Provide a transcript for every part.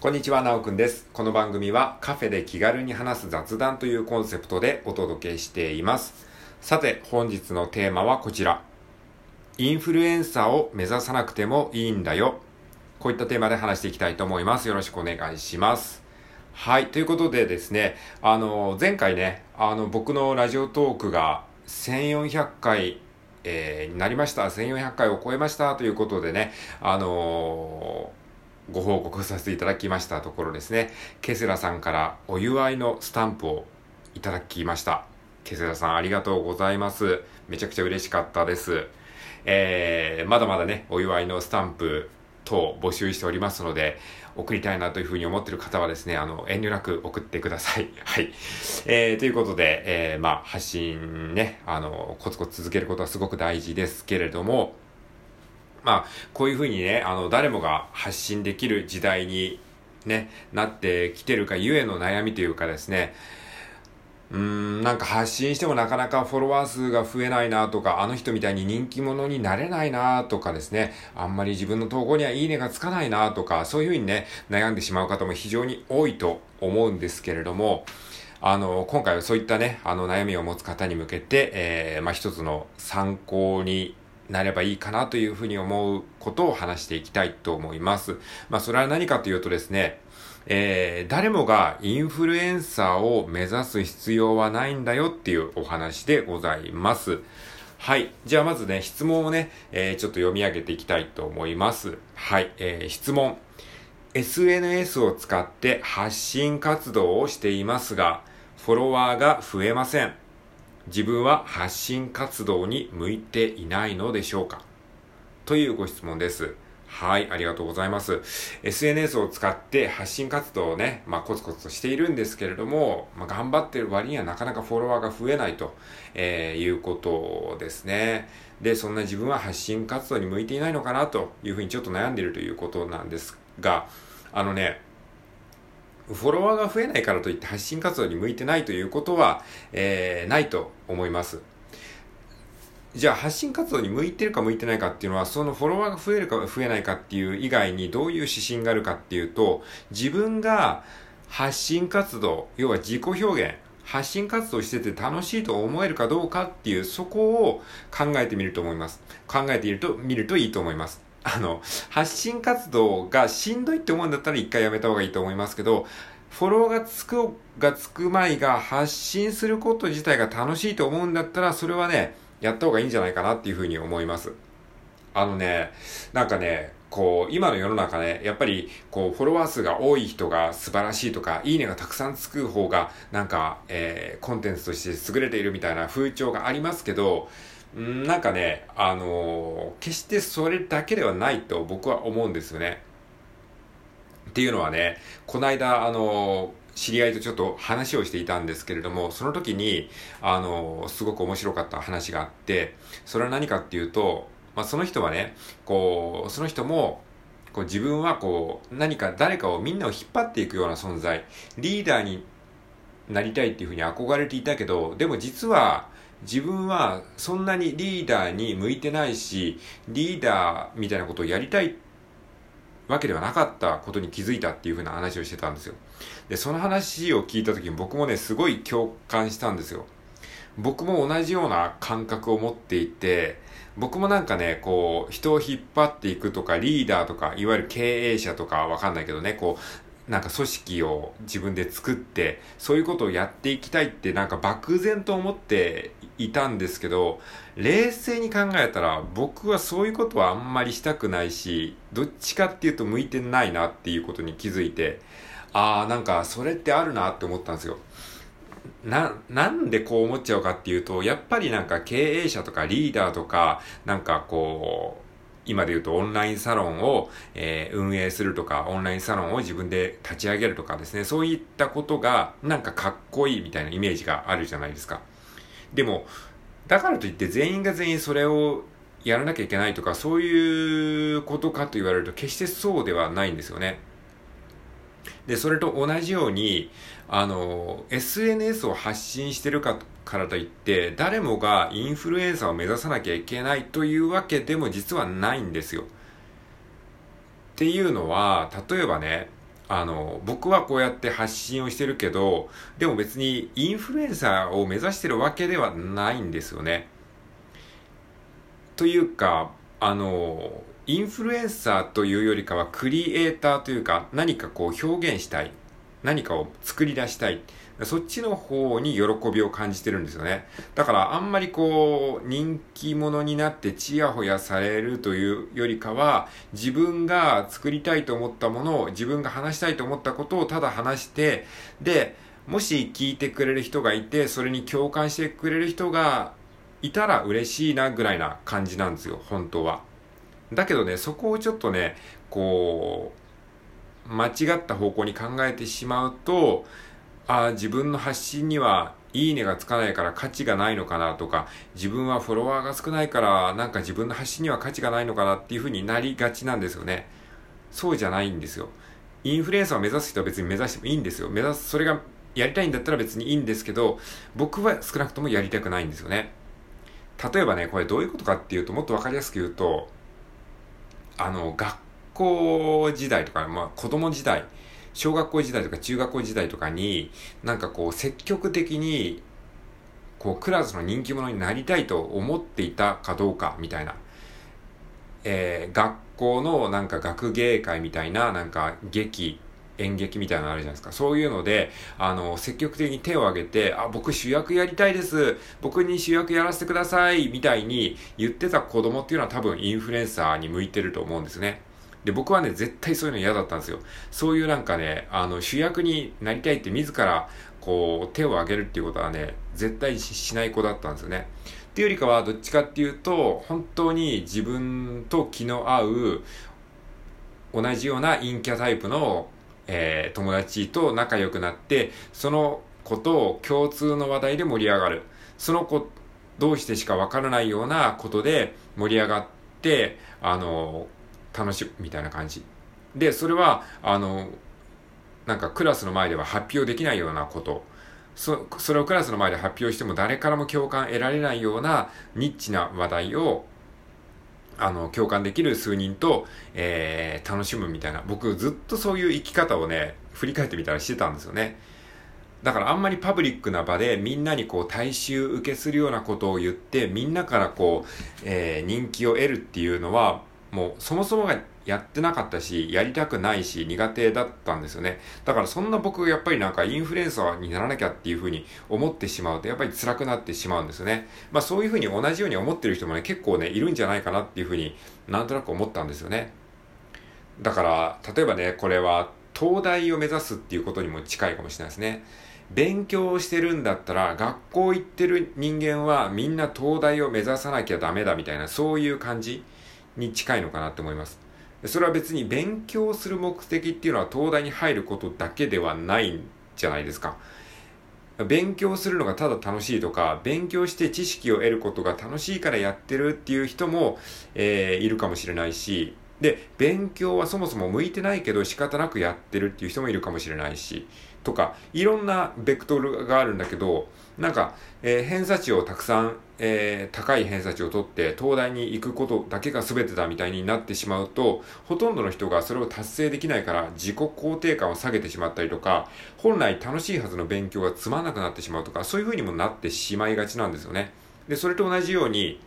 こんにちは、なおくんです。この番組はカフェで気軽に話す雑談というコンセプトでお届けしています。さて、本日のテーマはこちら。インフルエンサーを目指さなくてもいいんだよ。こういったテーマで話していきたいと思います。よろしくお願いします。はい。ということでですね、あの、前回ね、あの、僕のラジオトークが1400回、えーになりました。1400回を超えましたということでね、あのーご報告させていただきましたところですね、ケセラさんからお祝いのスタンプをいただきました。ケセラさんありがとうございます。めちゃくちゃ嬉しかったです。えー、まだまだね、お祝いのスタンプ等募集しておりますので、送りたいなというふうに思っている方はですね、あの、遠慮なく送ってください。はい。えー、ということで、えー、まあ、発信ね、あの、コツコツ続けることはすごく大事ですけれども、まあ、こういうふうにね、あの、誰もが発信できる時代にね、なってきてるかゆえの悩みというかですね、うん、なんか発信してもなかなかフォロワー数が増えないなとか、あの人みたいに人気者になれないなとかですね、あんまり自分の投稿にはいいねがつかないなとか、そういうふうにね、悩んでしまう方も非常に多いと思うんですけれども、あの、今回はそういったね、あの悩みを持つ方に向けて、えー、まあ一つの参考になればいいかなというふうに思うことを話していきたいと思います。まあそれは何かというとですね、えー、誰もがインフルエンサーを目指す必要はないんだよっていうお話でございます。はい。じゃあまずね、質問をね、えー、ちょっと読み上げていきたいと思います。はい。えー、質問。SNS を使って発信活動をしていますが、フォロワーが増えません。自分は発信活動に向いていないのでしょうか？というご質問です。はい、ありがとうございます。SNS を使って発信活動をね、まあコツコツとしているんですけれども、まあ頑張ってる割にはなかなかフォロワーが増えないと、えーいうことですね。で、そんな自分は発信活動に向いていないのかなというふうにちょっと悩んでいるということなんですが、あのね、フォロワーが増えないからといって発信活動に向いてないということは、えーないと思います。じゃあ発信活動に向いてるか向いてないかっていうのは、そのフォロワーが増えるか増えないかっていう以外にどういう指針があるかっていうと、自分が発信活動、要は自己表現、発信活動してて楽しいと思えるかどうかっていう、そこを考えてみると思います。考えていると、見るといいと思います。あの、発信活動がしんどいって思うんだったら一回やめた方がいいと思いますけど、フォローがつくがつくまいが発信すること自体が楽しいと思うんだったら、それはね、やった方がいいんじゃないかなっていうふうに思います。あのね、なんかね、こう、今の世の中ね、やっぱり、こう、フォロワー数が多い人が素晴らしいとか、いいねがたくさんつく方が、なんか、えー、コンテンツとして優れているみたいな風潮がありますけど、なんかね、あの決してそれだけではないと僕は思うんですよね。っていうのはね、この間、あの、知り合いとちょっと話をしていたんですけれども、その時に、あの、すごく面白かった話があって、それは何かっていうと、まあ、その人はね、こう、その人も、こう自分はこう、何か誰かをみんなを引っ張っていくような存在、リーダーになりたいっていうふうに憧れていたけど、でも実は、自分はそんなにリーダーに向いてないし、リーダーみたいなことをやりたいわけではなかったことに気づいたっていうふうな話をしてたんですよ。で、その話を聞いた時に僕もね、すごい共感したんですよ。僕も同じような感覚を持っていて、僕もなんかね、こう、人を引っ張っていくとか、リーダーとか、いわゆる経営者とかわかんないけどね、こう、なんか組織を自分で作って、そういうことをやっていきたいってなんか漠然と思っていたんですけど、冷静に考えたら僕はそういうことはあんまりしたくないし、どっちかっていうと向いてないなっていうことに気づいて、ああ、なんかそれってあるなって思ったんですよ。な、なんでこう思っちゃうかっていうと、やっぱりなんか経営者とかリーダーとか、なんかこう、今で言うとオンラインサロンを、えー運営するとか、オンラインサロンを自分で立ち上げるとかですね、そういったことがなんかかっこいいみたいなイメージがあるじゃないですか。でも、だからといって全員が全員それをやらなきゃいけないとか、そういうことかと言われると決してそうではないんですよね。で、それと同じように、あの、SNS を発信してるかからといって、誰もがインフルエンサーを目指さなきゃいけないというわけでも実はないんですよ。っていうのは、例えばね、あの、僕はこうやって発信をしてるけど、でも別にインフルエンサーを目指してるわけではないんですよね。というか、あの、インフルエンサーというよりかはクリエイターというか何かこう表現したい。何かを作り出したい。そっちの方に喜びを感じてるんですよね。だからあんまりこう人気者になってチヤホヤされるというよりかは自分が作りたいと思ったものを自分が話したいと思ったことをただ話してで、もし聞いてくれる人がいてそれに共感してくれる人がいたら嬉しいなぐらいな感じなんですよ、本当は。だけどね、そこをちょっとね、こう、間違った方向に考えてしまうと、ああ、自分の発信にはいいねがつかないから価値がないのかなとか、自分はフォロワーが少ないからなんか自分の発信には価値がないのかなっていう風になりがちなんですよね。そうじゃないんですよ。インフルエンサーを目指す人は別に目指してもいいんですよ。目指す、それがやりたいんだったら別にいいんですけど、僕は少なくともやりたくないんですよね。例えばね、これどういうことかっていうと、もっとわかりやすく言うと、あの、学校時代とか、まあ子供時代、小学校時代とか中学校時代とかに、なんかこう積極的に、こうクラスの人気者になりたいと思っていたかどうかみたいな。えー、学校のなんか学芸会みたいな、なんか劇、演劇みたいなのあるじゃないですか。そういうので、あの、積極的に手を挙げて、あ、僕主役やりたいです。僕に主役やらせてください。みたいに言ってた子供っていうのは多分インフルエンサーに向いてると思うんですね。で、僕はね、絶対そういうの嫌だったんですよ。そういうなんかね、あの、主役になりたいって自ら、こう、手を挙げるっていうことはね、絶対しない子だったんですよね。っていうよりかは、どっちかっていうと、本当に自分と気の合う、同じような陰キャタイプの、えー、友達と仲良くなって、その子と共通の話題で盛り上がる。その子同士でしかわからないようなことで盛り上がって、あの、楽しむみたいな感じ。で、それは、あの、なんかクラスの前では発表できないようなこと。そ、それをクラスの前で発表しても誰からも共感得られないようなニッチな話題を、あの、共感できる数人と、えー、楽しむみたいな。僕ずっとそういう生き方をね、振り返ってみたらしてたんですよね。だからあんまりパブリックな場でみんなにこう大衆受けするようなことを言ってみんなからこう、えー、人気を得るっていうのはもうそもそもがやってなかったし、やりたくないし、苦手だったんですよね。だからそんな僕がやっぱりなんかインフルエンサーにならなきゃっていうふうに思ってしまうと、やっぱり辛くなってしまうんですよね。まあそういうふうに同じように思ってる人もね、結構ね、いるんじゃないかなっていうふうになんとなく思ったんですよね。だから、例えばね、これは東大を目指すっていうことにも近いかもしれないですね。勉強してるんだったら、学校行ってる人間はみんな東大を目指さなきゃダメだみたいな、そういう感じ。に近いのかなって思います。それは別に勉強する目的っていうのは東大に入ることだけではないんじゃないですか。勉強するのがただ楽しいとか、勉強して知識を得ることが楽しいからやってるっていう人も、えー、いるかもしれないし、で、勉強はそもそも向いてないけど仕方なくやってるっていう人もいるかもしれないし、とか、いろんなベクトルがあるんだけど、なんか、えー、偏差値をたくさん、えー、高い偏差値を取って東大に行くことだけが全てだみたいになってしまうと、ほとんどの人がそれを達成できないから自己肯定感を下げてしまったりとか、本来楽しいはずの勉強がつまんなくなってしまうとか、そういう風にもなってしまいがちなんですよね。で、それと同じように、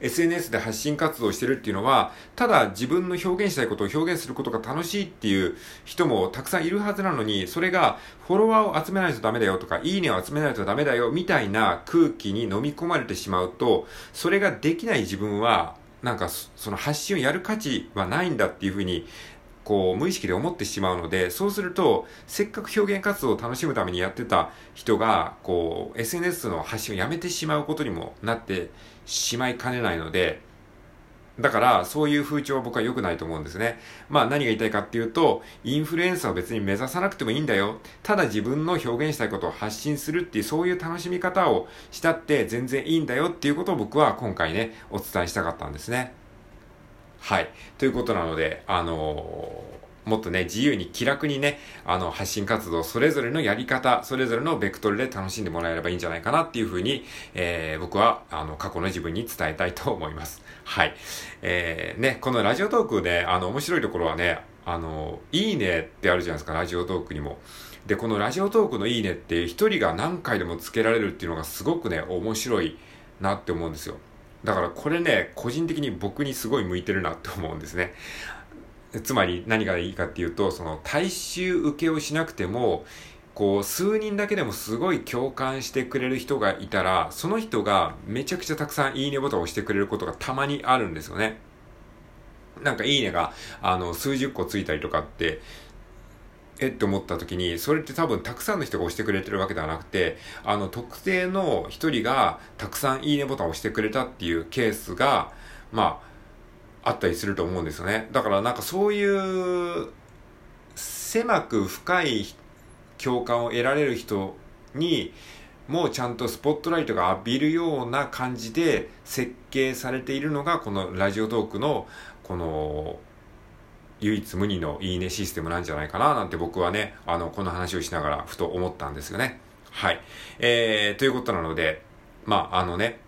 SNS で発信活動してるっていうのは、ただ自分の表現したいことを表現することが楽しいっていう人もたくさんいるはずなのに、それがフォロワーを集めないとダメだよとか、いいねを集めないとダメだよみたいな空気に飲み込まれてしまうと、それができない自分は、なんかその発信をやる価値はないんだっていうふうにこう無意識で思ってしまうので、そうすると、せっかく表現活動を楽しむためにやってた人が、こう、SNS の発信をやめてしまうことにもなってしまいかねないので、だから、そういう風潮は僕は良くないと思うんですね。まあ何が言いたいかっていうと、インフルエンサーを別に目指さなくてもいいんだよ。ただ自分の表現したいことを発信するっていう、そういう楽しみ方をしたって全然いいんだよっていうことを僕は今回ね、お伝えしたかったんですね。はい。ということなので、あのー、もっとね、自由に気楽にね、あの、発信活動、それぞれのやり方、それぞれのベクトルで楽しんでもらえればいいんじゃないかなっていうふうに、えー、僕は、あの、過去の自分に伝えたいと思います。はい。えー、ね、このラジオトークで、あの、面白いところはね、あの、いいねってあるじゃないですか、ラジオトークにも。で、このラジオトークのいいねって一人が何回でもつけられるっていうのがすごくね、面白いなって思うんですよ。だからこれね、個人的に僕にすごい向いてるなって思うんですね。つまり何がいいかっていうと、その大衆受けをしなくても、こう、数人だけでもすごい共感してくれる人がいたら、その人がめちゃくちゃたくさんいいねボタンを押してくれることがたまにあるんですよね。なんかいいねが、あの、数十個ついたりとかって、えって思った時に、それって多分たくさんの人が押してくれてるわけではなくて、あの、特定の一人がたくさんいいねボタンを押してくれたっていうケースが、まあ、あったりすると思うんですよね。だからなんかそういう、狭く深い共感を得られる人に、もうちゃんとスポットライトが浴びるような感じで設計されているのがこのラジオトークのこの唯一無二のいいねシステムなんじゃないかななんて僕はね、あの、この話をしながらふと思ったんですよね。はい。えー、ということなので、まあ、あのね、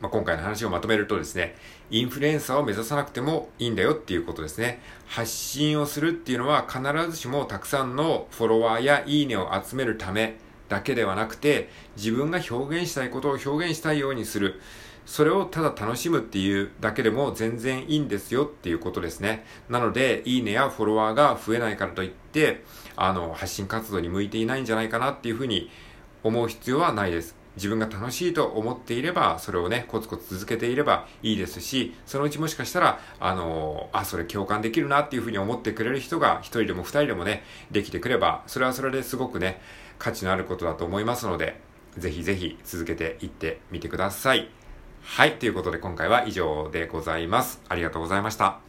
まあ、今回の話をまとめるとですね、インフルエンサーを目指さなくてもいいんだよっていうことですね。発信をするっていうのは必ずしもたくさんのフォロワーやいいねを集めるためだけではなくて、自分が表現したいことを表現したいようにする。それをただ楽しむっていうだけでも全然いいんですよっていうことですね。なので、いいねやフォロワーが増えないからといって、あの、発信活動に向いていないんじゃないかなっていうふうに思う必要はないです。自分が楽しいと思っていれば、それをね、コツコツ続けていればいいですし、そのうちもしかしたら、あの、あ、それ共感できるなっていうふうに思ってくれる人が、一人でも二人でもね、できてくれば、それはそれですごくね、価値のあることだと思いますので、ぜひぜひ続けていってみてください。はい。ということで今回は以上でございます。ありがとうございました。